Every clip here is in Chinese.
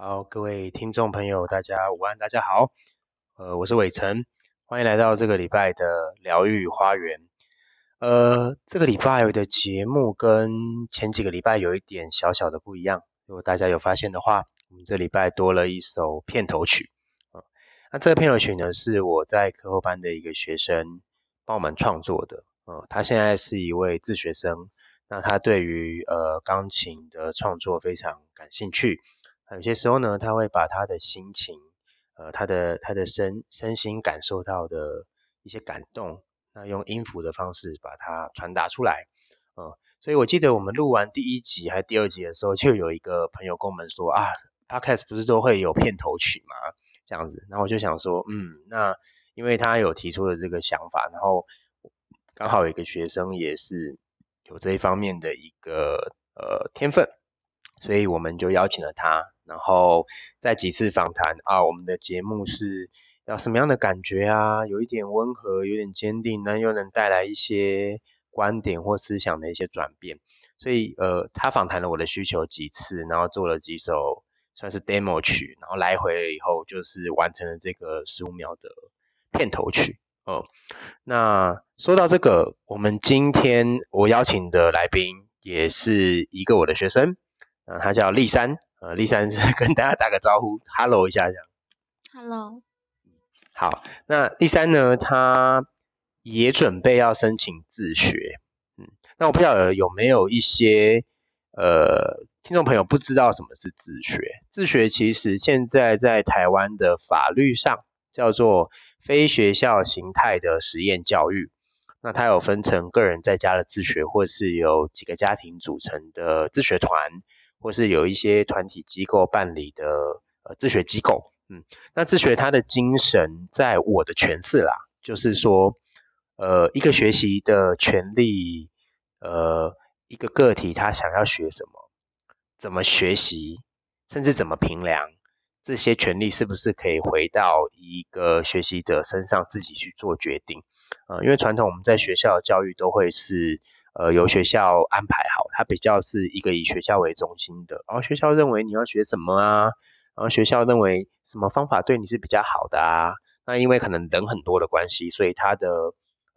好，各位听众朋友，大家午安，大家好，呃，我是伟成，欢迎来到这个礼拜的疗愈花园。呃，这个礼拜的节目跟前几个礼拜有一点小小的不一样，如果大家有发现的话，我们这礼拜多了一首片头曲啊。那这个片头曲呢，是我在课后班的一个学生帮我们创作的，呃，他现在是一位自学生，那他对于呃钢琴的创作非常感兴趣。有些时候呢，他会把他的心情，呃，他的他的身身心感受到的一些感动，那用音符的方式把它传达出来，呃，所以我记得我们录完第一集还第二集的时候，就有一个朋友跟我们说啊，Podcast 不是都会有片头曲吗？这样子，然后我就想说，嗯，那因为他有提出了这个想法，然后刚好有一个学生也是有这一方面的一个呃天分，所以我们就邀请了他。然后在几次访谈啊，我们的节目是要什么样的感觉啊？有一点温和，有点坚定，那又能带来一些观点或思想的一些转变。所以呃，他访谈了我的需求几次，然后做了几首算是 demo 曲，然后来回以后就是完成了这个十五秒的片头曲哦。那说到这个，我们今天我邀请的来宾也是一个我的学生。啊，他叫立山，呃，立山是跟大家打个招呼，Hello 一下这样。Hello。好，那立山呢，他也准备要申请自学，嗯，那我不晓得有没有一些呃听众朋友不知道什么是自学？自学其实现在在台湾的法律上叫做非学校形态的实验教育，那它有分成个人在家的自学，或是由几个家庭组成的自学团。或是有一些团体机构办理的呃自学机构，嗯，那自学它的精神，在我的诠释啦，就是说，呃，一个学习的权利，呃，一个个体他想要学什么，怎么学习，甚至怎么评量，这些权利是不是可以回到一个学习者身上自己去做决定？呃，因为传统我们在学校教育都会是。呃，由学校安排好，它比较是一个以学校为中心的。然后学校认为你要学什么啊？然后学校认为什么方法对你是比较好的啊？那因为可能人很多的关系，所以它的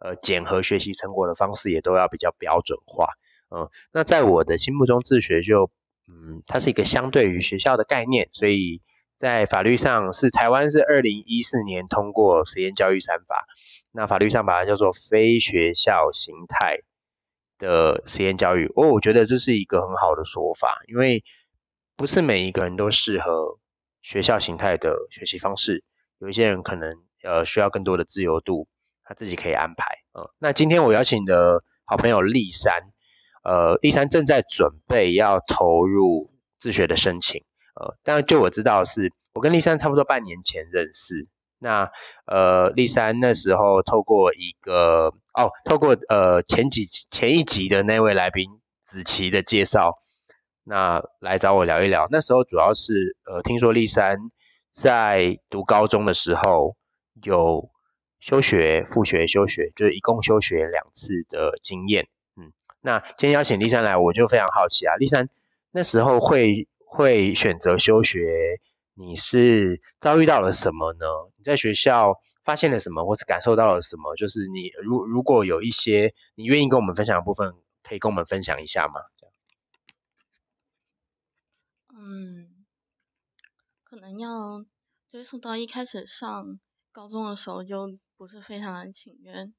呃检核学习成果的方式也都要比较标准化。嗯，那在我的心目中，自学就嗯，它是一个相对于学校的概念，所以在法律上是台湾是二零一四年通过实验教育三法，那法律上把它叫做非学校形态。的实验教育，哦，我觉得这是一个很好的说法，因为不是每一个人都适合学校形态的学习方式，有一些人可能呃需要更多的自由度，他自己可以安排。嗯，那今天我邀请的好朋友立山，呃，立山正在准备要投入自学的申请，呃，但就我知道是我跟立山差不多半年前认识。那呃，立三那时候透过一个哦，透过呃前几前一集的那位来宾子琪的介绍，那来找我聊一聊。那时候主要是呃，听说立三在读高中的时候有休学、复学、休学，就是一共休学两次的经验。嗯，那今天邀请立三来，我就非常好奇啊，立三那时候会会选择休学。你是遭遇到了什么呢？你在学校发现了什么，或是感受到了什么？就是你如如果有一些你愿意跟我们分享的部分，可以跟我们分享一下吗？嗯，可能要追溯到一开始上高中的时候，就不是非常的情愿。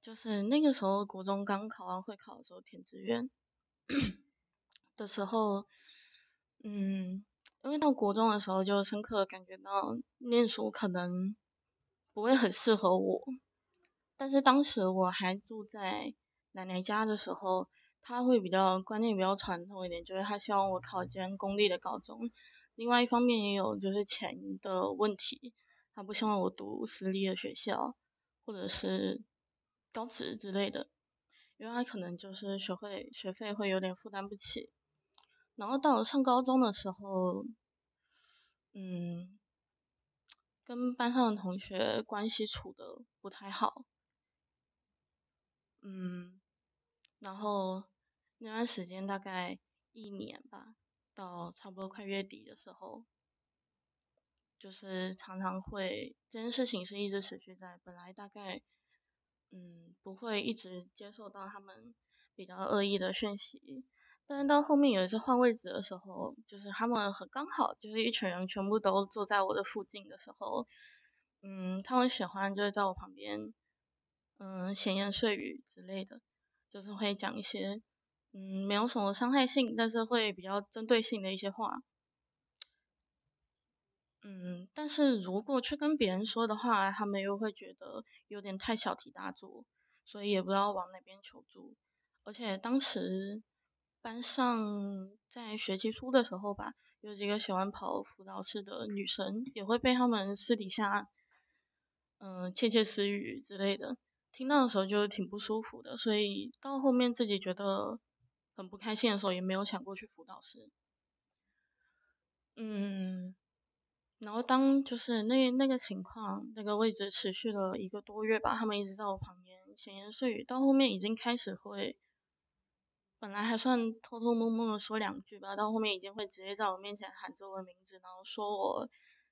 就是那个时候，国中刚考完会考的时候，填志愿 的时候，嗯。因为到国中的时候，就深刻感觉到念书可能不会很适合我。但是当时我还住在奶奶家的时候，他会比较观念比较传统一点，就是他希望我考一间公立的高中。另外一方面也有就是钱的问题，他不希望我读私立的学校或者是高职之类的，因为他可能就是学会学费会有点负担不起。然后到了上高中的时候，嗯，跟班上的同学关系处的不太好，嗯，然后那段时间大概一年吧，到差不多快月底的时候，就是常常会这件事情是一直持续在，本来大概嗯不会一直接受到他们比较恶意的讯息，但是到后面有一次换位置的时候，就是他们很刚好就是一群人全部都坐在我的附近的时候，嗯，他们喜欢就是在我旁边，嗯，闲言碎语之类的，就是会讲一些嗯没有什么伤害性，但是会比较针对性的一些话。嗯，但是如果去跟别人说的话，他们又会觉得有点太小题大做，所以也不知道往哪边求助。而且当时班上在学期初的时候吧，有几个喜欢跑辅导室的女生，也会被他们私底下，嗯，窃窃私语之类的，听到的时候就挺不舒服的。所以到后面自己觉得很不开心的时候，也没有想过去辅导室。嗯。然后当就是那那个情况，那个位置持续了一个多月吧，他们一直在我旁边闲言碎语，到后面已经开始会，本来还算偷偷摸摸的说两句吧，到后面已经会直接在我面前喊着我的名字，然后说我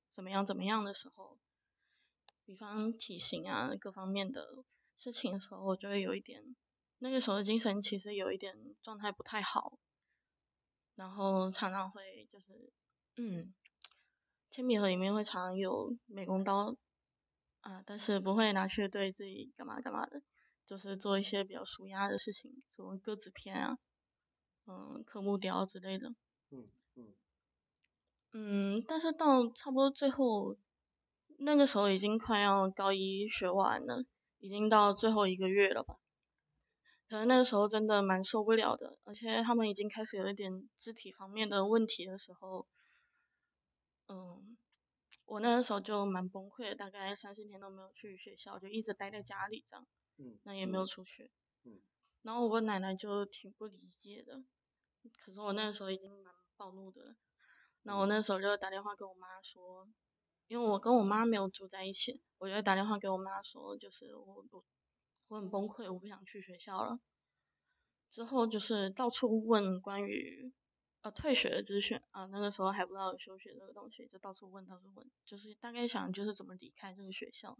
怎么样怎么样的时候，比方体型啊各方面的事情的时候，我就会有一点，那个时候的精神其实有一点状态不太好，然后常常会就是嗯。铅笔盒里面会常有美工刀啊，但是不会拿去对自己干嘛干嘛的，就是做一些比较舒压的事情，什么割纸片啊，嗯，刻木雕之类的。嗯嗯嗯，但是到差不多最后，那个时候已经快要高一学完了，已经到最后一个月了吧。可能那个时候真的蛮受不了的，而且他们已经开始有一点肢体方面的问题的时候。嗯，我那个时候就蛮崩溃的，大概三四天都没有去学校，就一直待在家里这样。嗯。那也没有出去。嗯。然后我奶奶就挺不理解的，可是我那个时候已经蛮暴怒的了。那我那时候就打电话跟我妈说，因为我跟我妈没有住在一起，我就打电话给我妈说，就是我我我很崩溃，我不想去学校了。之后就是到处问关于。呃，退学的资讯啊，那个时候还不知道有休学这个东西，就到处问，到处问，就是大概想就是怎么离开这个学校。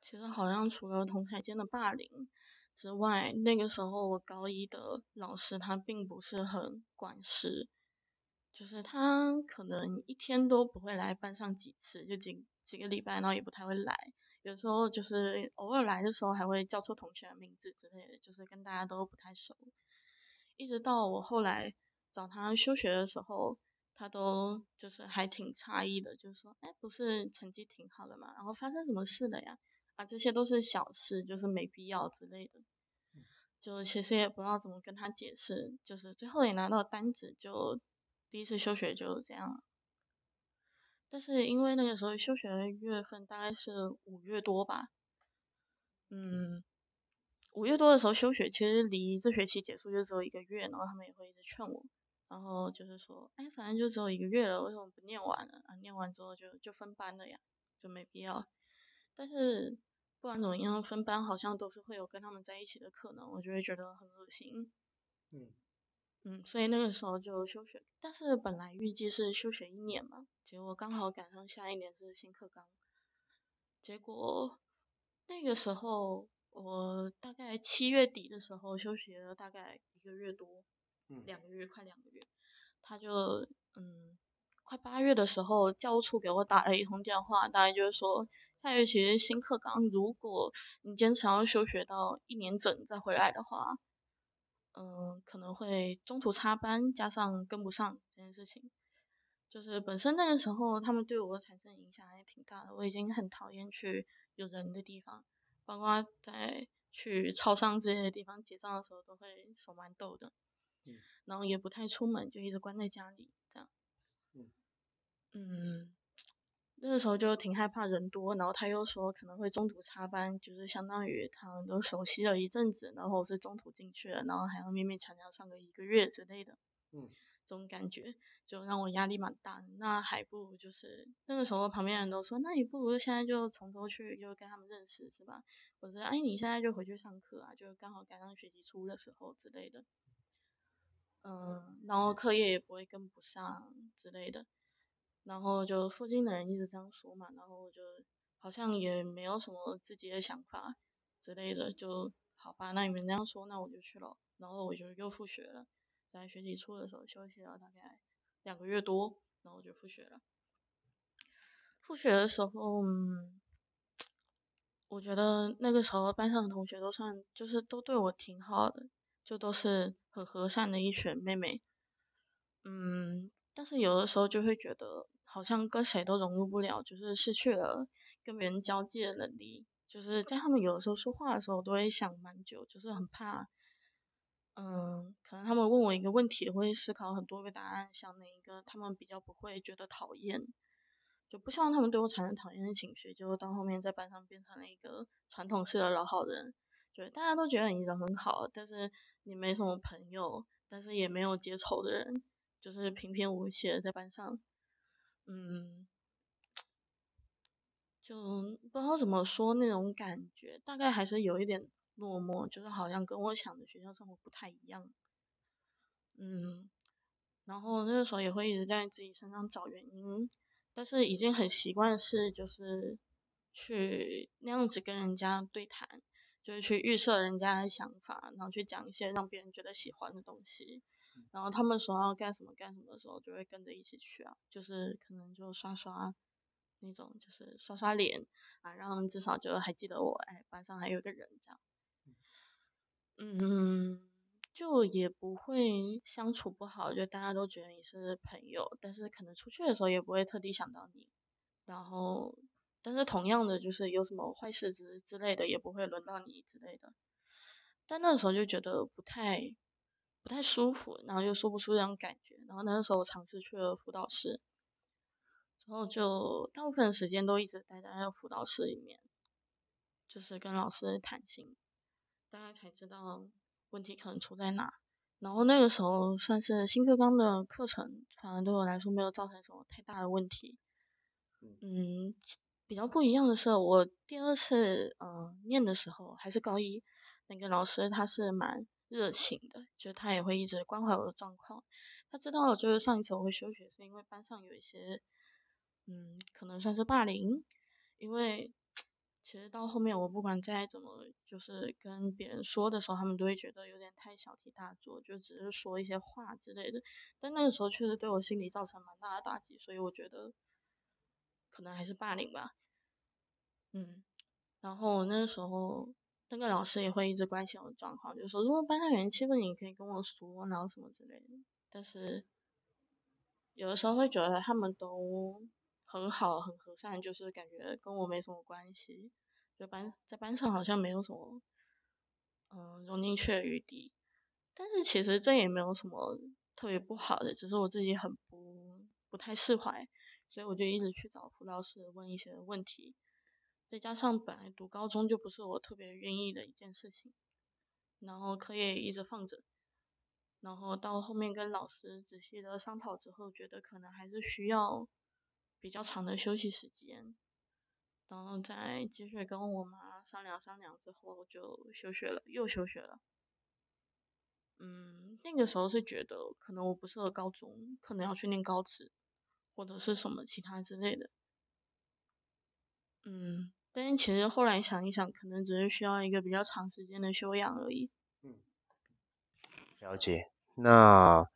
其实好像除了同台间的霸凌之外，那个时候我高一的老师他并不是很管事，就是他可能一天都不会来班上几次，就几几个礼拜，然后也不太会来，有时候就是偶尔来的时候还会叫错同学的名字之类的，就是跟大家都不太熟。一直到我后来找他休学的时候，他都就是还挺诧异的，就是说，哎，不是成绩挺好的嘛，然后发生什么事了呀？啊，这些都是小事，就是没必要之类的。就其实也不知道怎么跟他解释，就是最后也拿到单子，就第一次休学就这样了。但是因为那个时候休学的月份大概是五月多吧，嗯。五月多的时候休学，其实离这学期结束就只有一个月，然后他们也会一直劝我，然后就是说，哎，反正就只有一个月了，为什么不念完呢？啊，念完之后就就分班了呀，就没必要。但是不管怎么样，分班好像都是会有跟他们在一起的可能，我就会觉得很恶心。嗯嗯，所以那个时候就休学，但是本来预计是休学一年嘛，结果刚好赶上下一年是新课纲，结果那个时候。我大概七月底的时候休学了，大概一个月多，两个月快两个月，他就嗯，快八月的时候教务处给我打了一通电话，大概就是说下学期新课纲，如果你坚持要休学到一年整再回来的话，嗯，可能会中途插班，加上跟不上这件事情，就是本身那个时候他们对我产生影响还挺大的，我已经很讨厌去有人的地方。包括在去超商这些地方结账的时候，都会手蛮抖的，嗯，然后也不太出门，就一直关在家里，嗯，嗯，那个时候就挺害怕人多，然后他又说可能会中途插班，就是相当于他们都熟悉了一阵子，然后我是中途进去了，然后还要勉勉强强上个一个月之类的，嗯。这种感觉就让我压力蛮大，那还不如就是那个时候旁边人都说，那你不如现在就从头去，就跟他们认识是吧？或者哎，你现在就回去上课啊，就刚好赶上学期初的时候之类的，嗯，然后课业也不会跟不上之类的，然后就附近的人一直这样说嘛，然后我就好像也没有什么自己的想法之类的，就好吧，那你们这样说，那我就去了。然后我就又复学了，在学期初的时候休息了大概两个月多，然后我就复学了。复学的时候，嗯，我觉得那个时候班上的同学都算就是都对我挺好的，就都是很和善的一群妹妹。嗯，但是有的时候就会觉得好像跟谁都融入不了，就是失去了跟别人交际的能力。就是在他们有的时候说话的时候，都会想蛮久，就是很怕，嗯，可能他们问我一个问题，会思考很多个答案，想哪一个他们比较不会觉得讨厌。就不希望他们对我产生讨厌的情绪，就到后面在班上变成了一个传统式的老好人，就大家都觉得你人很好，但是你没什么朋友，但是也没有结仇的人，就是平平无奇的在班上，嗯，就不知道怎么说那种感觉，大概还是有一点落寞，就是好像跟我想的学校生活不太一样，嗯，然后那个时候也会一直在自己身上找原因。但是已经很习惯是就是去那样子跟人家对谈，就是去预设人家的想法，然后去讲一些让别人觉得喜欢的东西。然后他们说要干什么干什么的时候，就会跟着一起去啊，就是可能就刷刷那种，就是刷刷脸啊，让至少就还记得我，哎，班上还有个人这样。嗯。就也不会相处不好，就大家都觉得你是朋友，但是可能出去的时候也不会特地想到你。然后，但是同样的就是有什么坏事之之类的也不会轮到你之类的。但那时候就觉得不太不太舒服，然后又说不出那种感觉。然后那个时候我尝试去了辅导室，之后就大部分时间都一直待在那个辅导室里面，就是跟老师谈心，大概才知道。问题可能出在哪？然后那个时候算是新课纲的课程，反而对我来说没有造成什么太大的问题。嗯，比较不一样的是，我第二次嗯念的时候还是高一，那个老师他是蛮热情的，就他也会一直关怀我的状况。他知道就是上一次我会休学，是因为班上有一些嗯可能算是霸凌，因为。其实到后面，我不管再怎么就是跟别人说的时候，他们都会觉得有点太小题大做，就只是说一些话之类的。但那个时候确实对我心里造成蛮大的打击，所以我觉得可能还是霸凌吧。嗯，然后那个时候那个老师也会一直关心我的状况，就说如果班上有人欺负你，可以跟我说，然后什么之类的。但是有的时候会觉得他们都。很好，很和善，就是感觉跟我没什么关系，就班在班上好像没有什么，嗯，融进去的余地。但是其实这也没有什么特别不好的，只是我自己很不不太释怀，所以我就一直去找辅导室问一些问题。再加上本来读高中就不是我特别愿意的一件事情，然后课业一直放着，然后到后面跟老师仔细的商讨之后，觉得可能还是需要。比较长的休息时间，然后再继续跟我妈商量商量之后就休学了，又休学了。嗯，那个时候是觉得可能我不适合高中，可能要去念高职或者是什么其他之类的。嗯，但是其实后来想一想，可能只是需要一个比较长时间的修养而已。嗯，了解。那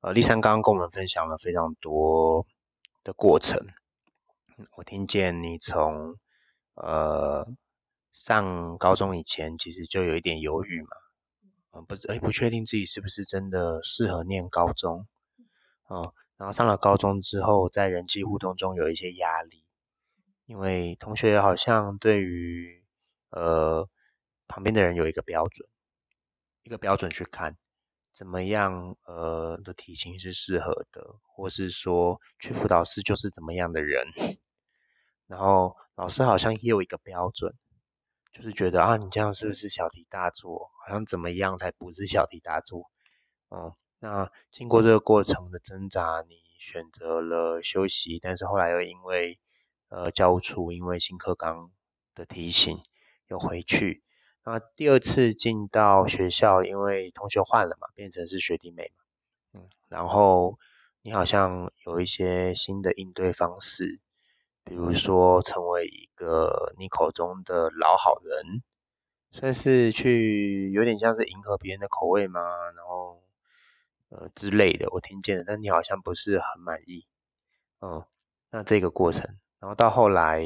呃，丽珊刚刚跟我们分享了非常多。的过程，我听见你从呃上高中以前，其实就有一点犹豫嘛，嗯，不是，哎，不确定自己是不是真的适合念高中，哦，然后上了高中之后，在人际互动中有一些压力，因为同学好像对于呃旁边的人有一个标准，一个标准去看。怎么样？呃，的体型是适合的，或是说去辅导室就是怎么样的人？然后老师好像也有一个标准，就是觉得啊，你这样是不是小题大做？好像怎么样才不是小题大做？哦，那经过这个过程的挣扎，你选择了休息，但是后来又因为呃教务处因为新课纲的提醒又回去。那第二次进到学校，因为同学换了嘛，变成是学弟妹嘛，嗯，然后你好像有一些新的应对方式，比如说成为一个你口中的老好人，算是去有点像是迎合别人的口味吗？然后呃之类的，我听见了，但你好像不是很满意，嗯，那这个过程，然后到后来，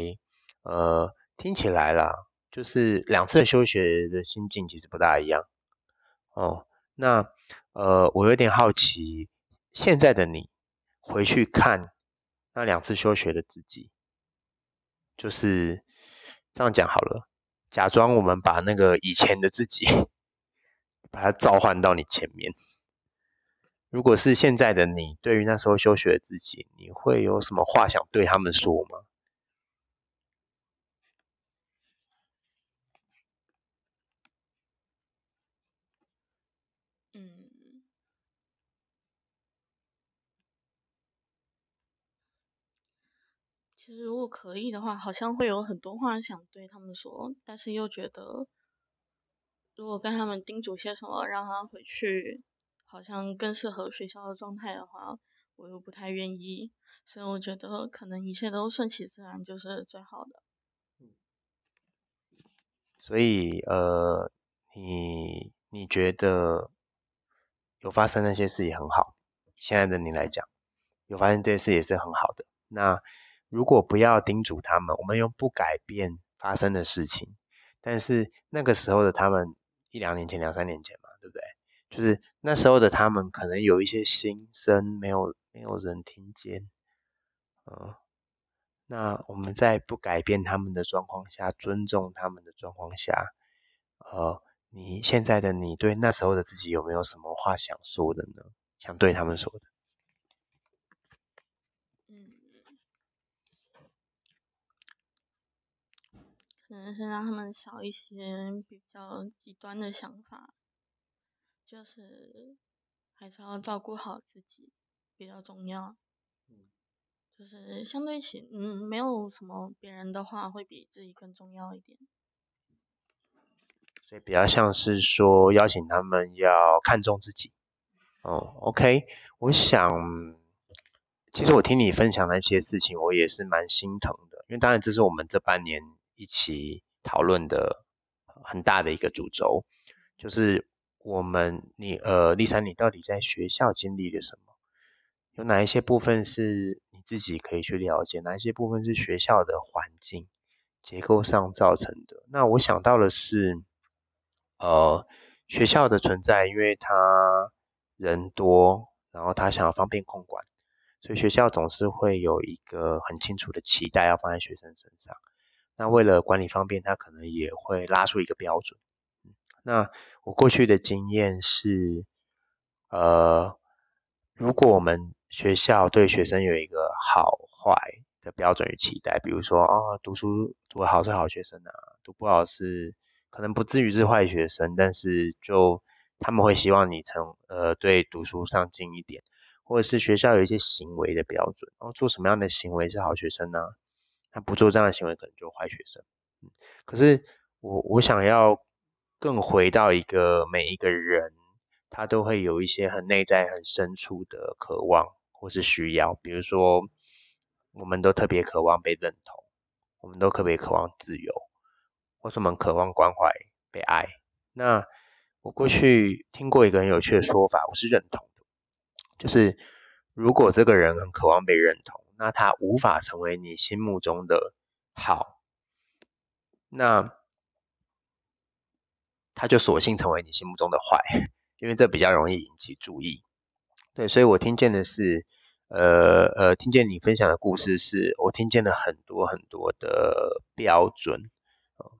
呃，听起来啦，就是两次休学的心境其实不大一样，哦，那呃，我有点好奇，现在的你回去看那两次休学的自己，就是这样讲好了，假装我们把那个以前的自己，把它召唤到你前面。如果是现在的你，对于那时候休学的自己，你会有什么话想对他们说吗？嗯，其实如果可以的话，好像会有很多话想对他们说，但是又觉得，如果跟他们叮嘱些什么，让他回去。好像更适合学校的状态的话，我又不太愿意，所以我觉得可能一切都顺其自然就是最好的。所以呃，你你觉得有发生那些事也很好，现在的你来讲，有发生这些事也是很好的。那如果不要叮嘱他们，我们又不改变发生的事情，但是那个时候的他们一两年前、两三年前嘛，对不对？就是那时候的他们，可能有一些心声没有没有人听见，嗯，那我们在不改变他们的状况下，尊重他们的状况下，呃，你现在的你对那时候的自己有没有什么话想说的呢？想对他们说的？嗯，可能是让他们少一些比较极端的想法。就是还是要照顾好自己比较重要，嗯就是相对起，嗯，没有什么别人的话会比自己更重要一点。所以比较像是说邀请他们要看重自己。哦，OK，我想，其实我听你分享那些事情，我也是蛮心疼的，因为当然这是我们这半年一起讨论的很大的一个主轴，就是。我们，你呃，丽珊，你到底在学校经历了什么？有哪一些部分是你自己可以去了解？哪一些部分是学校的环境结构上造成的？那我想到的是，呃，学校的存在，因为他人多，然后他想要方便控管，所以学校总是会有一个很清楚的期待要放在学生身上。那为了管理方便，他可能也会拉出一个标准。那我过去的经验是，呃，如果我们学校对学生有一个好坏的标准与期待，比如说啊，读书读好是好学生啊，读不好是可能不至于是坏学生，但是就他们会希望你成呃对读书上进一点，或者是学校有一些行为的标准，然后做什么样的行为是好学生呢？那不做这样的行为可能就坏学生。嗯，可是我我想要。更回到一个每一个人，他都会有一些很内在、很深处的渴望或是需要。比如说，我们都特别渴望被认同，我们都特别渴望自由，或是我们渴望关怀、被爱。那我过去听过一个很有趣的说法，我是认同的，就是如果这个人很渴望被认同，那他无法成为你心目中的好，那。他就索性成为你心目中的坏，因为这比较容易引起注意。对，所以我听见的是，呃呃，听见你分享的故事，是我听见了很多很多的标准，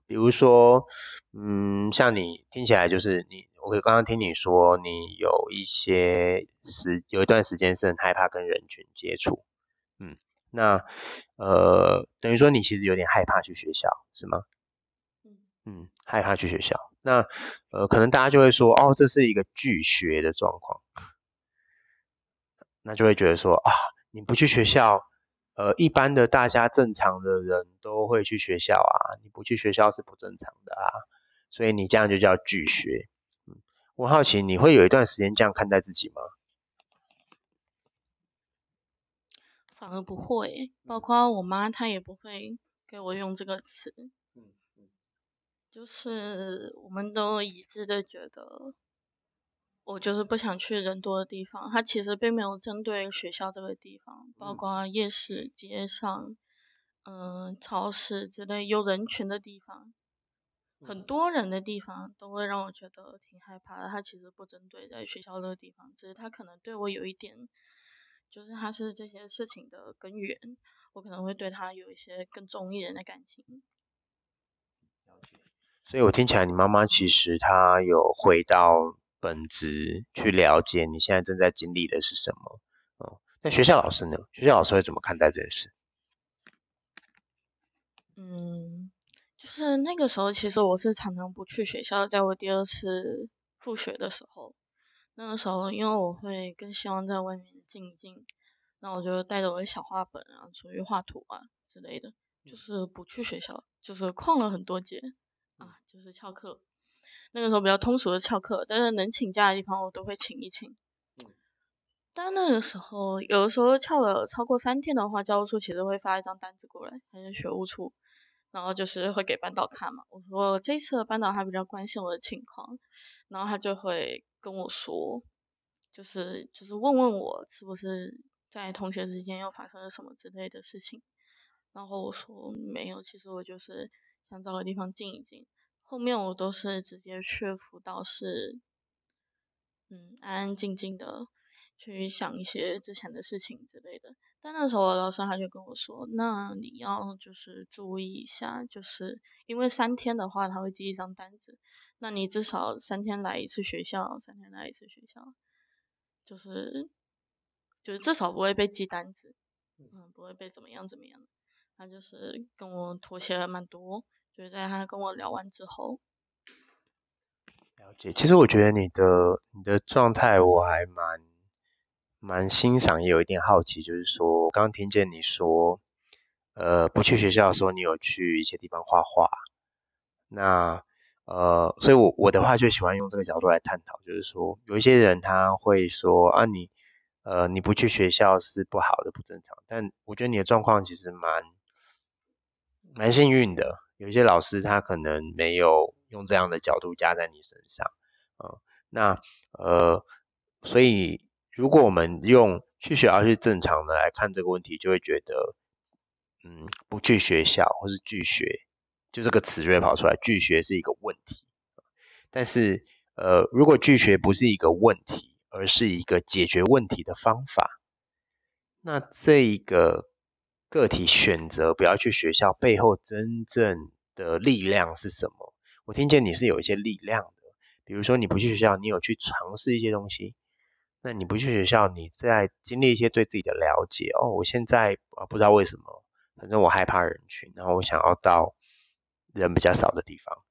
比如说，嗯，像你听起来就是你，我刚刚听你说，你有一些时有一段时间是很害怕跟人群接触，嗯，那呃，等于说你其实有点害怕去学校，是吗？嗯，害怕去学校。那呃，可能大家就会说，哦，这是一个拒学的状况，那就会觉得说，啊，你不去学校，呃，一般的大家正常的人都会去学校啊，你不去学校是不正常的啊，所以你这样就叫拒学。嗯，我好奇你会有一段时间这样看待自己吗？反而不会，包括我妈她也不会给我用这个词。就是我们都一致的觉得，我就是不想去人多的地方。他其实并没有针对学校这个地方，包括夜市、街上，嗯，超市之类有人群的地方。很多人的地方都会让我觉得挺害怕的。他其实不针对在学校这个地方，只是他可能对我有一点，就是他是这些事情的根源，我可能会对他有一些更重一点的感情。所以，我听起来你妈妈其实她有回到本职去了解你现在正在经历的是什么。哦，那学校老师呢？学校老师会怎么看待这件事？嗯。就是那个时候，其实我是常常不去学校。在我第二次复学的时候，那个时候因为我会更希望在外面静一静，那我就带着我的小画本啊，出去画图啊之类的，就是不去学校，就是旷了很多节啊，就是翘课。那个时候比较通俗的翘课，但是能请假的地方我都会请一请。但那个时候，有的时候翘了超过三天的话，教务处其实会发一张单子过来，还是学务处。然后就是会给班导看嘛，我说这次的班导他比较关心我的情况，然后他就会跟我说，就是就是问问我是不是在同学之间又发生了什么之类的事情，然后我说没有，其实我就是想找个地方静一静，后面我都是直接去辅导室，嗯，安安静静的去想一些之前的事情之类的。但那时候我老师他就跟我说：“那你要就是注意一下，就是因为三天的话他会记一张单子，那你至少三天来一次学校，三天来一次学校，就是就是至少不会被记单子，嗯，不会被怎么样怎么样。”他就是跟我妥协了蛮多，就在他跟我聊完之后，了解。其实我觉得你的你的状态我还蛮。蛮欣赏，也有一点好奇，就是说，刚刚听见你说，呃，不去学校的时候，你有去一些地方画画。那，呃，所以我我的话就喜欢用这个角度来探讨，就是说，有一些人他会说啊，你，呃，你不去学校是不好的，不正常。但我觉得你的状况其实蛮蛮幸运的，有一些老师他可能没有用这样的角度加在你身上，啊，那，呃，所以。如果我们用去学校是正常的来看这个问题，就会觉得，嗯，不去学校或是拒学，就这个词就会跑出来，拒学是一个问题。但是，呃，如果拒学不是一个问题，而是一个解决问题的方法，那这一个个体选择不要去学校背后真正的力量是什么？我听见你是有一些力量的，比如说你不去学校，你有去尝试一些东西。那你不去学校，你在经历一些对自己的了解哦。我现在啊不知道为什么，反正我害怕人群，然后我想要到人比较少的地方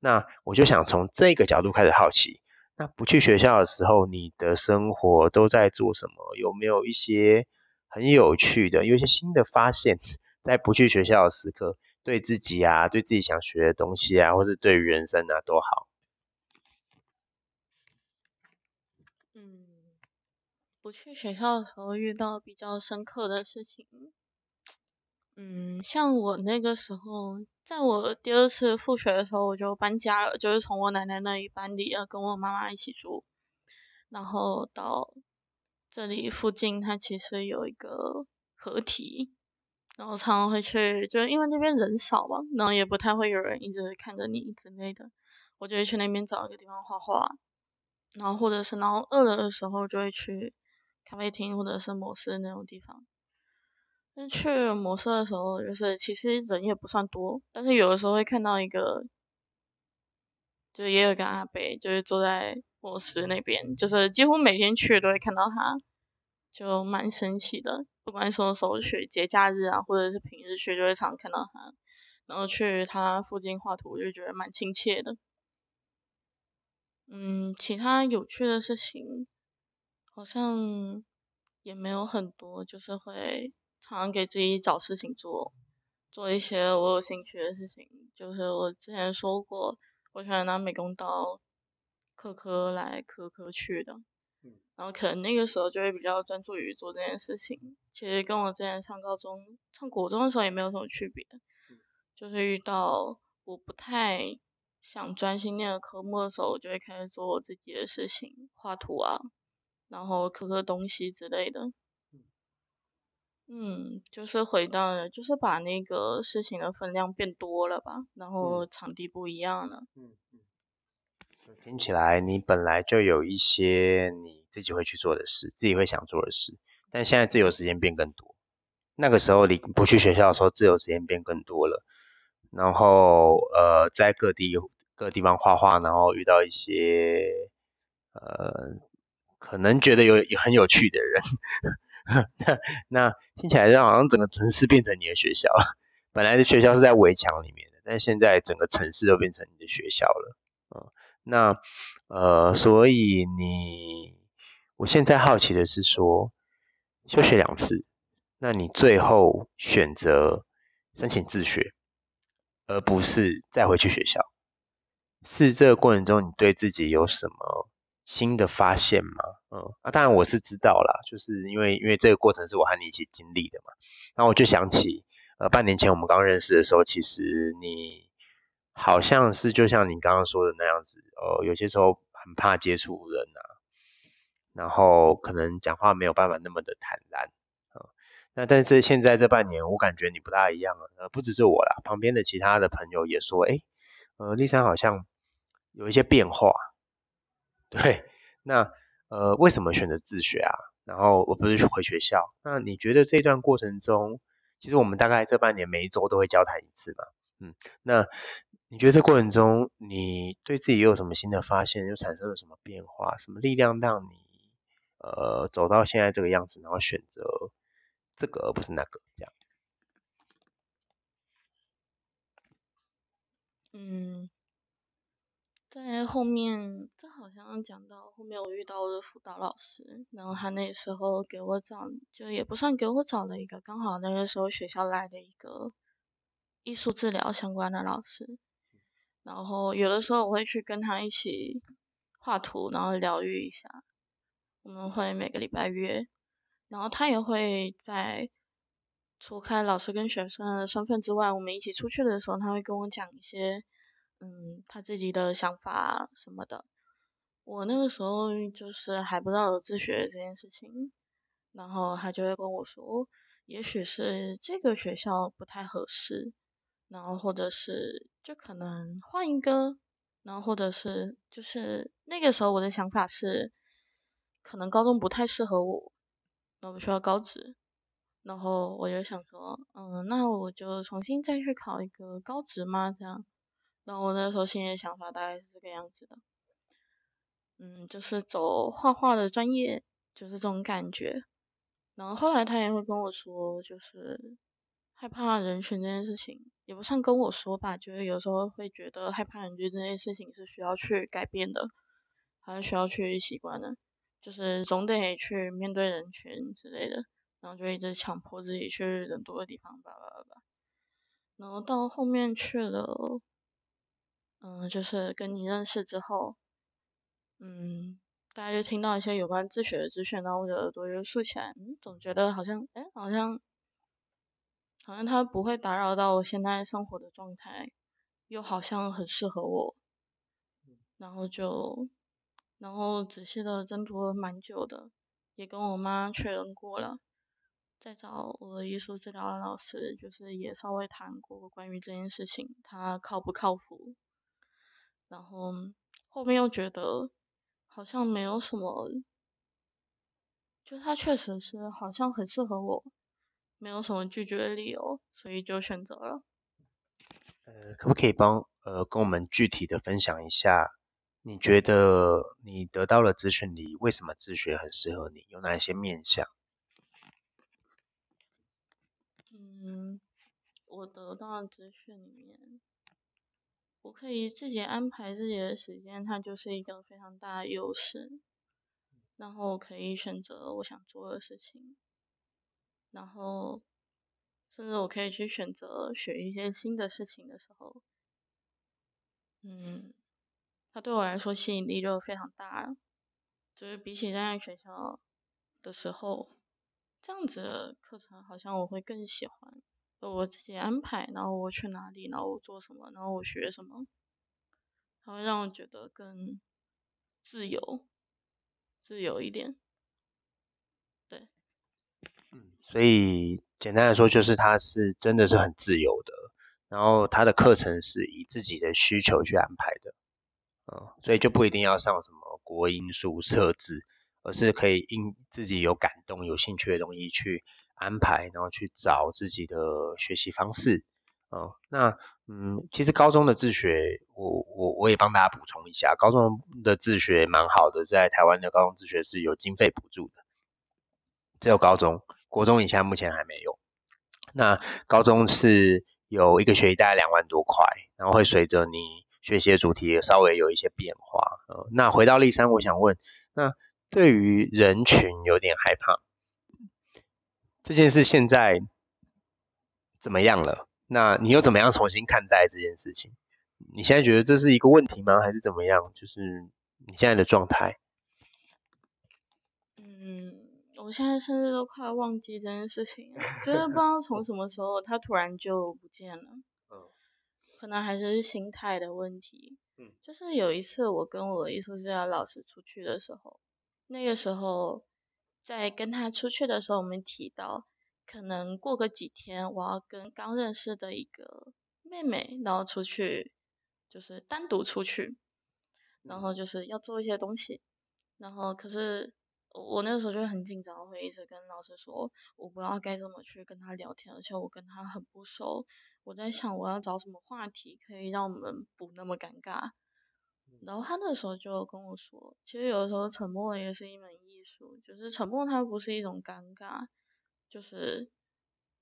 那我就想从这个角度开始好奇，那不去学校的时候，你的生活都在做什么？有没有一些很有趣的，有一些新的发现，在不去学校的时刻，对自己啊，对自己想学的东西啊，或是对于人生啊，都好。嗯不去学校的时候遇到比较深刻的事情，嗯，像我那个时候，在我第二次复学的时候，我就搬家了，就是从我奶奶那里搬离了，跟我妈妈一起住，然后到这里附近，它其实有一个合体，然后常常会去，就是因为那边人少嘛，然后也不太会有人一直看着你之类的，我就会去那边找一个地方画画，然后或者是然后饿了的时候就会去。咖啡厅或者是摩斯那种地方，但去摩斯的时候，就是其实人也不算多，但是有的时候会看到一个，就也有个阿伯，就是坐在摩斯那边，就是几乎每天去都会看到他，就蛮神奇的。不管什么时候去，节假日啊，或者是平日去，就会常看到他，然后去他附近画图，就觉得蛮亲切的。嗯，其他有趣的事情。好像也没有很多，就是会常常给自己找事情做，做一些我有兴趣的事情。就是我之前说过，我喜欢拿美工刀刻刻来科科去的。然后可能那个时候就会比较专注于做这件事情。其实跟我之前上高中、上国中的时候也没有什么区别，就是遇到我不太想专心念的科目的时候，我就会开始做我自己的事情，画图啊，然后刻刻东西之类的。嗯，就是回到了，就是把那个事情的分量变多了吧，然后场地不一样了。嗯嗯。听起来你本来就有一些你自己会去做的事，自己会想做的事，但现在自由时间变更多。那个时候你不去学校的时候，自由时间变更多了。然后呃，在各地各地方画画，然后遇到一些呃，可能觉得有很有趣的人。那那听起来就好像整个城市变成你的学校了。本来的学校是在围墙里面的，但现在整个城市都变成你的学校了。嗯，那呃，所以你，我现在好奇的是说，休学两次，那你最后选择申请自学，而不是再回去学校，是这个过程中你对自己有什么？新的发现吗，嗯，啊，当然我是知道啦，就是因为因为这个过程是我和你一起经历的嘛，然后我就想起，呃，半年前我们刚认识的时候，其实你好像是就像你刚刚说的那样子，呃，有些时候很怕接触人啊，然后可能讲话没有办法那么的坦然，啊，那但是现在这半年，我感觉你不大一样了，呃，不只是我啦，旁边的其他的朋友也说，哎，呃，丽珊好像有一些变化。对，那呃，为什么选择自学啊？然后我不是回学校。那你觉得这段过程中，其实我们大概这半年每一周都会交谈一次嘛？嗯，那你觉得这过程中，你对自己又有什么新的发现？又产生了什么变化？什么力量让你呃走到现在这个样子，然后选择这个而不是那个这样？嗯。在后面，这好像讲到后面，我遇到我的辅导老师，然后他那时候给我找，就也不算给我找了一个，刚好那个时候学校来的一个艺术治疗相关的老师，然后有的时候我会去跟他一起画图，然后疗愈一下。我们会每个礼拜约，然后他也会在除开老师跟学生的身份之外，我们一起出去的时候，他会跟我讲一些。嗯，他自己的想法什么的，我那个时候就是还不知道有自学这件事情，然后他就会跟我说，也许是这个学校不太合适，然后或者是就可能换一个，然后或者是就是那个时候我的想法是，可能高中不太适合我，那我需要高职，然后我就想说，嗯，那我就重新再去考一个高职嘛？这样。然后我那时候心里的想法大概是这个样子的，嗯，就是走画画的专业，就是这种感觉。然后后来他也会跟我说，就是害怕人群这件事情，也不算跟我说吧，就是有时候会觉得害怕人群这件事情是需要去改变的，还是需要去习惯的，就是总得去面对人群之类的，然后就一直强迫自己去人多的地方，吧吧吧。然后到后面去了。嗯，就是跟你认识之后，嗯，大家就听到一些有关自学的资讯，然后我的耳朵就竖起来，总觉得好像，哎，好像，好像它不会打扰到我现在生活的状态，又好像很适合我，然后就，然后仔细的斟酌了蛮久的，也跟我妈确认过了，再找我的艺术治疗的老师，就是也稍微谈过关于这件事情，他靠不靠谱。然后后面又觉得好像没有什么，就他确实是好像很适合我，没有什么拒绝的理由，所以就选择了。呃，可不可以帮呃跟我们具体的分享一下，你觉得你得到了资讯里，为什么自学很适合你？有哪些面向？嗯，我得到的资讯里面。我可以自己安排自己的时间，它就是一个非常大的优势。然后可以选择我想做的事情，然后甚至我可以去选择学一些新的事情的时候，嗯，它对我来说吸引力就非常大了。就是比起在学校的时候，这样子的课程好像我会更喜欢，我自己安排，然后我去哪里，然后我做什么，然后我学什么，它会让我觉得更自由，自由一点。所以简单来说，就是他是真的是很自由的，然后他的课程是以自己的需求去安排的，嗯，所以就不一定要上什么国音数设置，而是可以因自己有感动、有兴趣的东西去安排，然后去找自己的学习方式。哦，那嗯，其实高中的自学，我我我也帮大家补充一下，高中的自学蛮好的，在台湾的高中自学是有经费补助的。只有高中，国中以下目前还没有。那高中是有一个学期大概两万多块，然后会随着你学习的主题稍微有一些变化。那回到立山，我想问，那对于人群有点害怕这件事，现在怎么样了？那你又怎么样重新看待这件事情？你现在觉得这是一个问题吗？还是怎么样？就是你现在的状态？我现在甚至都快忘记这件事情，就 是不知道从什么时候他突然就不见了。嗯，可能还是心态的问题。嗯，就是有一次我跟我艺术治疗老师出去的时候，那个时候在跟他出去的时候，我们提到可能过个几天我要跟刚认识的一个妹妹，然后出去，就是单独出去，然后就是要做一些东西，然后可是。我那个时候就很紧张，会一直跟老师说，我不知道该怎么去跟他聊天，而且我跟他很不熟。我在想我要找什么话题可以让我们不那么尴尬。然后他那时候就跟我说，其实有的时候沉默也是一门艺术，就是沉默它不是一种尴尬，就是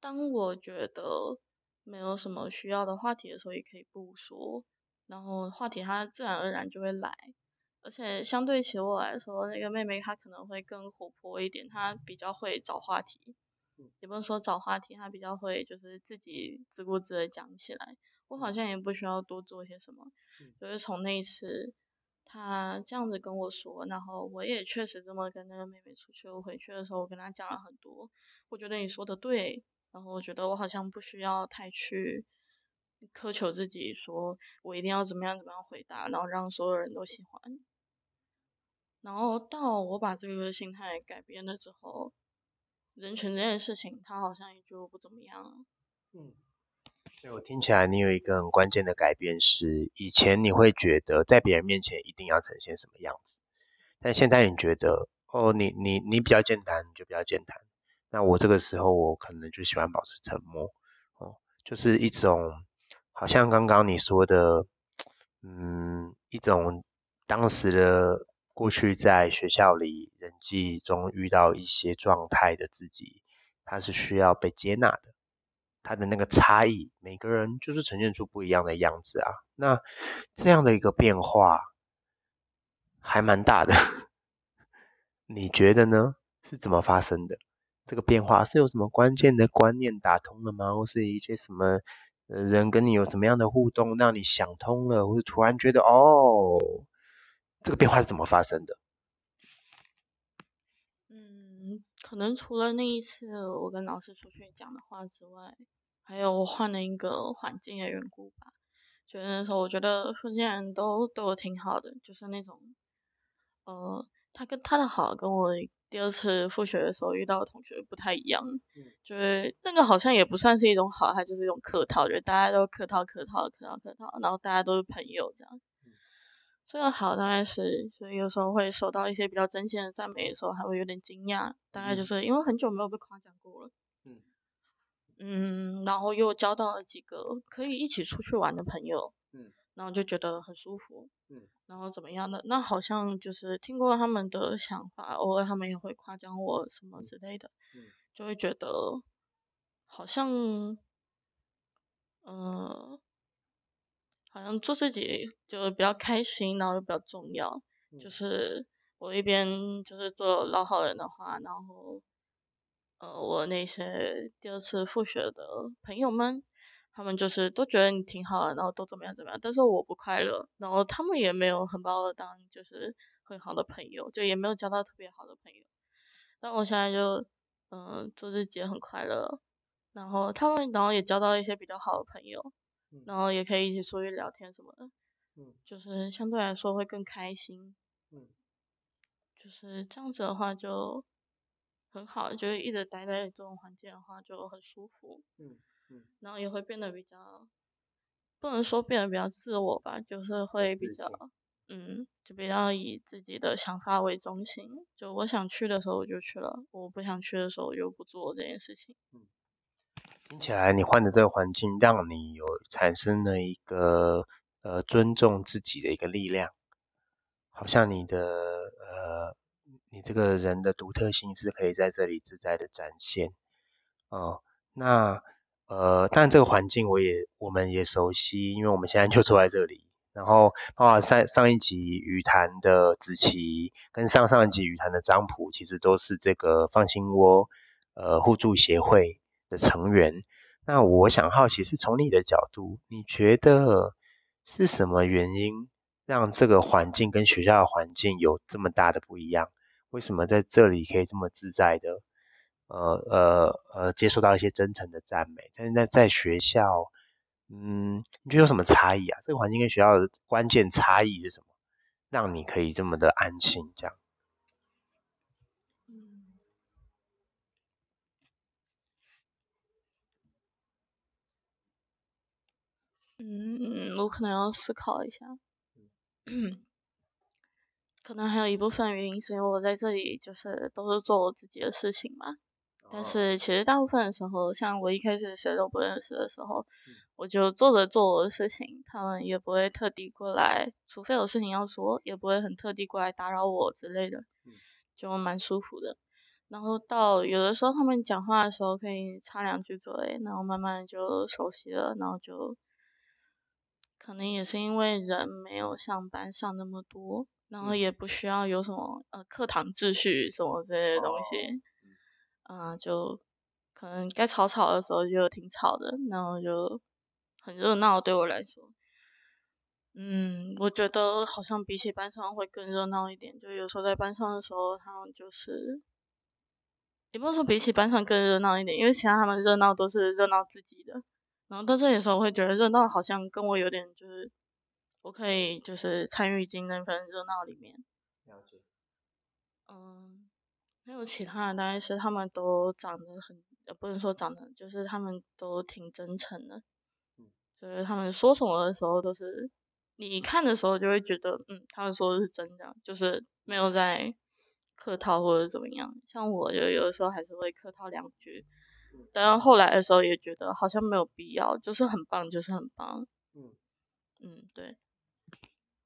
当我觉得没有什么需要的话题的时候，也可以不说，然后话题它自然而然就会来。而且相对起我来说，那个妹妹她可能会更活泼一点，她比较会找话题，也不是说找话题，她比较会就是自己自顾自的讲起来。我好像也不需要多做些什么，就是从那一次她这样子跟我说，然后我也确实这么跟那个妹妹出去。我回去的时候，我跟她讲了很多，我觉得你说的对，然后我觉得我好像不需要太去苛求自己，说我一定要怎么样怎么样回答，然后让所有人都喜欢。然后到我把这个心态改变了之后，人群这件事情，他好像也就不怎么样了。嗯，所以我听起来你有一个很关键的改变是，以前你会觉得在别人面前一定要呈现什么样子，但现在你觉得，哦，你你你比较健谈，就比较健谈。那我这个时候我可能就喜欢保持沉默，哦，就是一种，好像刚刚你说的，嗯，一种当时的。过去在学校里人际中遇到一些状态的自己，他是需要被接纳的。他的那个差异，每个人就是呈现出不一样的样子啊。那这样的一个变化还蛮大的，你觉得呢？是怎么发生的？这个变化是有什么关键的观念打通了吗？或是一些什么人跟你有什么样的互动，让你想通了，或者突然觉得哦？这个变化是怎么发生的？嗯，可能除了那一次我跟老师出去讲的话之外，还有我换了一个环境的缘故吧。就那时候，我觉得附近人都对我挺好的，就是那种，呃，他跟他的好跟我第二次复学的时候遇到的同学不太一样。嗯，就是那个好像也不算是一种好，它就是一种客套，就大家都客套客套客套客套，然后大家都是朋友这样。这个好大概是，所以有时候会收到一些比较真心的赞美的时候，还会有点惊讶。大概就是因为很久没有被夸奖过了。嗯嗯，然后又交到了几个可以一起出去玩的朋友。嗯，然后就觉得很舒服。嗯，然后怎么样的？那好像就是听过他们的想法，偶尔他们也会夸奖我什么之类的。嗯，就会觉得好像，嗯。好像做自己就比较开心，然后又比较重要。就是我一边就是做老好人的话，然后呃，我那些第二次复学的朋友们，他们就是都觉得你挺好的，然后都怎么样怎么样。但是我不快乐，然后他们也没有很把我当就是很好的朋友，就也没有交到特别好的朋友。但我现在就嗯做自己很快乐，然后他们然后也交到一些比较好的朋友，然后也可以一起出去聊天什么的，嗯，就是相对来说会更开心，嗯，就是这样子的话就很好，就是一直待在这种环境的话就很舒服，嗯嗯，然后也会变得比较。不能说变得比较自我吧，就是会比较，嗯，就比较以自己的想法为中心。就我想去的时候我就去了，我不想去的时候我就不做这件事情。嗯，听起来你换的这个环境让你有产生了一个呃尊重自己的一个力量，好像你的呃你这个人的独特性是可以在这里自在的展现。哦，那。呃，但这个环境我也我们也熟悉，因为我们现在就坐在这里。然后，包括上上一集语谈的子琪，跟上上一集语谈的张普，其实都是这个放心窝呃互助协会的成员。那我想好奇，是从你的角度，你觉得是什么原因让这个环境跟学校的环境有这么大的不一样？为什么在这里可以这么自在的？呃呃呃，接受到一些真诚的赞美，但是在在学校，嗯，你觉得有什么差异啊？这个环境跟学校的关键差异是什么，让你可以这么的安心？这样？嗯，我可能要思考一下。可能还有一部分原因是因为我在这里就是都是做我自己的事情嘛。但是其实大部分的时候，像我一开始谁都不认识的时候，我就做着做我的事情，他们也不会特地过来，除非有事情要说，也不会很特地过来打扰我之类的，就蛮舒服的。然后到有的时候他们讲话的时候可以插两句嘴，然后慢慢就熟悉了，然后就可能也是因为人没有像班上那么多，然后也不需要有什么呃课堂秩序什么这些东西。嗯，就可能该吵吵的时候就挺吵的，然后就很热闹。对我来说，嗯，我觉得好像比起班上会更热闹一点。就有时候在班上的时候，他们就是也不能说比起班上更热闹一点，因为其他他们热闹都是热闹自己的。然后到这里的时候，我会觉得热闹好像跟我有点就是，我可以就是参与进那份热闹里面。了解。嗯。还有其他的，当然是他们都长得很，不能说长得，就是他们都挺真诚的。嗯就是他们说什么的时候，都是你看的时候就会觉得，嗯，他们说的是真的，就是没有在客套或者怎么样。像我就有的时候还是会客套两句，但后来的时候也觉得好像没有必要，就是很棒，就是很棒。嗯嗯，对。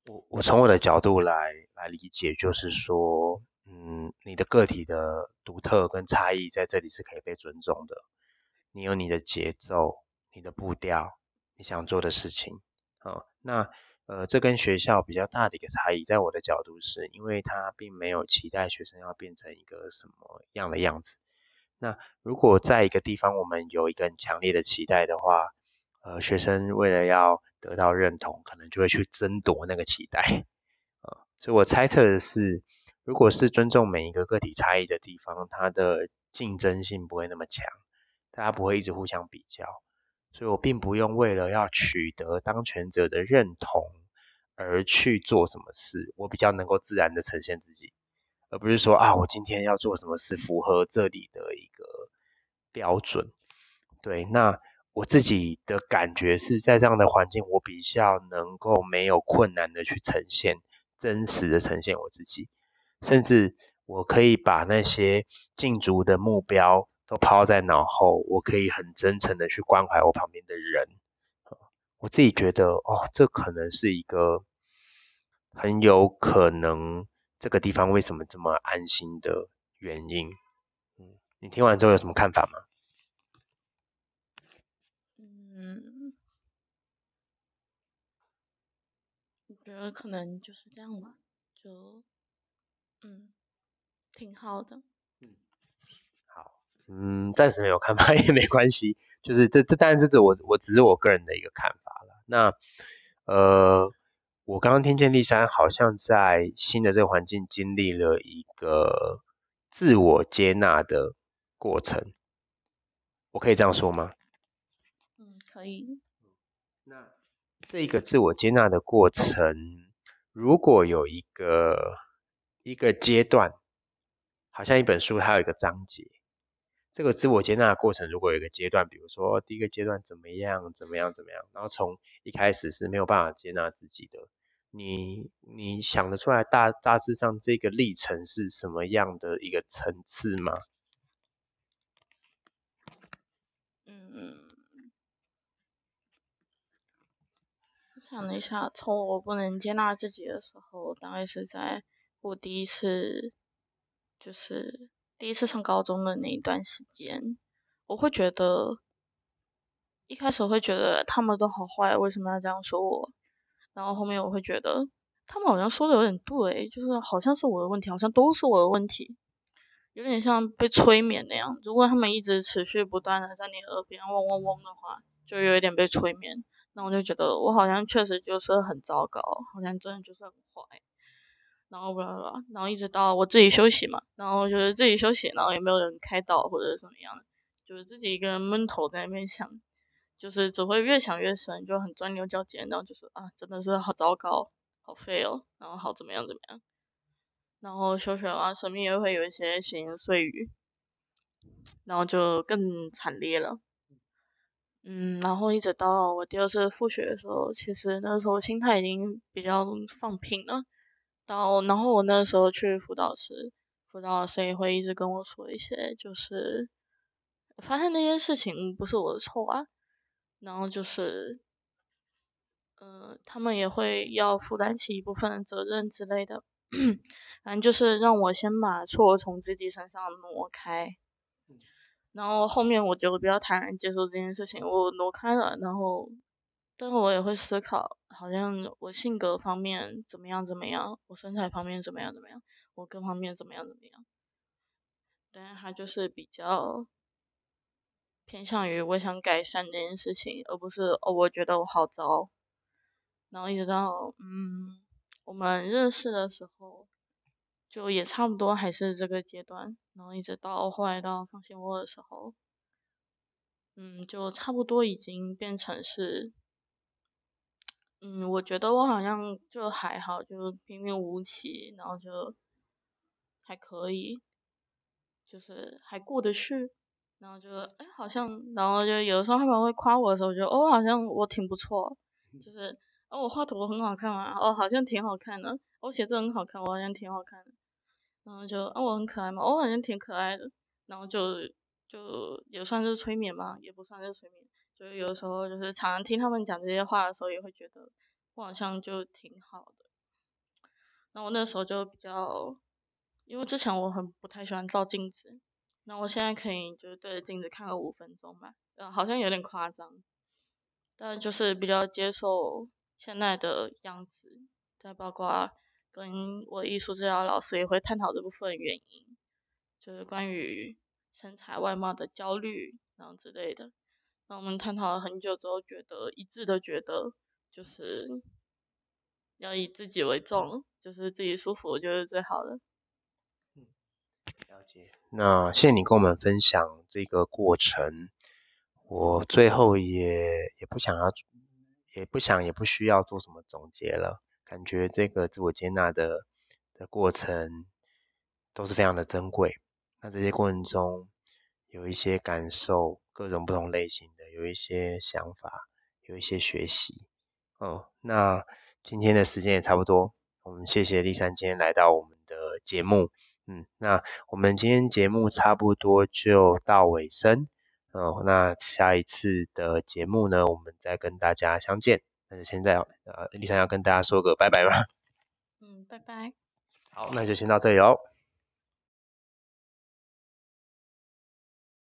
我我从我的角度来来理解，就是说。嗯，你的个体的独特跟差异在这里是可以被尊重的。你有你的节奏、你的步调、你想做的事情。啊，那呃，这跟学校比较大的一个差异，在我的角度是，因为他并没有期待学生要变成一个什么样的样子。那如果在一个地方我们有一个很强烈的期待的话，呃，学生为了要得到认同，可能就会去争夺那个期待。啊，所以我猜测的是。如果是尊重每一个个体差异的地方，它的竞争性不会那么强，大家不会一直互相比较，所以我并不用为了要取得当权者的认同而去做什么事，我比较能够自然的呈现自己，而不是说啊，我今天要做什么事符合这里的一个标准。对，那我自己的感觉是在这样的环境，我比较能够没有困难的去呈现真实的呈现我自己。甚至我可以把那些竞逐的目标都抛在脑后，我可以很真诚的去关怀我旁边的人。我自己觉得，哦，这可能是一个很有可能这个地方为什么这么安心的原因。嗯，你听完之后有什么看法吗？嗯，我觉得可能就是这样吧，就。嗯，挺好的。嗯，好，嗯，暂时没有看法也没关系，就是这这当然这是我我只是我个人的一个看法了。那呃，我刚刚听见丽珊好像在新的这个环境经历了一个自我接纳的过程，我可以这样说吗？嗯，可以。那这个自我接纳的过程，如果有一个一个阶段，好像一本书它有一个章节。这个自我接纳的过程，如果有一个阶段，比如说第一个阶段怎么样，怎么样，怎么样，然后从一开始是没有办法接纳自己的，你你想得出来大大致上这个历程是什么样的一个层次吗？嗯，我想了一下，从我不能接纳自己的时候，大概是在我第一次，就是。第一次上高中的那一段时间，我会觉得，一开始会觉得他们都好坏，为什么要这样说我？然后后面我会觉得，他们好像说的有点对，就是好像是我的问题，好像都是我的问题，有点像被催眠那样。如果他们一直持续不断的在你耳边嗡嗡嗡的话，就有一点被催眠。那我就觉得我好像确实就是很糟糕，好像真的就是很坏。然后不啦啦，然后一直到我自己休息嘛，然后就是自己休息，然后也没有人开导或者怎么样，就是自己一个人闷头在那边想，就是只会越想越深，就很钻牛角尖，然后就是啊，真的是好糟糕，好废哦，然后好怎么样怎么样，然后休学完，身边也会有一些闲言碎语，然后就更惨烈了，嗯，然后一直到我第二次复学的时候，其实那个时候心态已经比较放平了。到，然后我那时候去辅导室，辅导老师也会一直跟我说一些，就是发现那些事情不是我的错啊，然后就是，呃，他们也会要负担起一部分责任之类的，反正就是让我先把错从自己身上挪开，然后后面我就比较坦然接受这件事情，我挪开了，然后。但是我也会思考，好像我性格方面怎么样怎么样，我身材方面怎么样怎么样，我各方面怎么样怎么样。但是他就是比较偏向于我想改善这件事情，而不是哦我觉得我好糟。然后一直到嗯我们认识的时候，就也差不多还是这个阶段。然后一直到后来到放心窝的时候，嗯就差不多已经变成是。嗯，我觉得我好像就还好，就平平无奇，然后就还可以，就是还过得去，然后就哎好像，然后就有的时候他们会夸我的时候，就哦好像我挺不错，就是哦我画图很好看嘛，哦好像挺好看的，我写字很好看，我好像挺好看的，然后就啊我很可爱嘛，我好像挺可爱的，然后就就也算是催眠嘛，也不算是催眠。就是有的时候，就是常常听他们讲这些话的时候，也会觉得我好像就挺好的。然后我那时候就比较，因为之前我很不太喜欢照镜子，那我现在可以就是对着镜子看个五分钟吧，嗯，好像有点夸张，但就是比较接受现在的样子。再包括跟我艺术治疗老师也会探讨这部分原因，就是关于身材外貌的焦虑然后之类的。那我们探讨了很久之后，觉得一致的觉得，就是要以自己为重，就是自己舒服就是最好的。了解。那谢谢你跟我们分享这个过程。我最后也也不想要，也不想也不需要做什么总结了。感觉这个自我接纳的的过程都是非常的珍贵。那这些过程中有一些感受。各种不同类型的，有一些想法，有一些学习。哦，那今天的时间也差不多，我们谢谢丽珊今天来到我们的节目。嗯，那我们今天节目差不多就到尾声。哦，那下一次的节目呢，我们再跟大家相见。那就现在呃，丽珊要跟大家说个拜拜吧。嗯，拜拜。好，那就先到这里喽。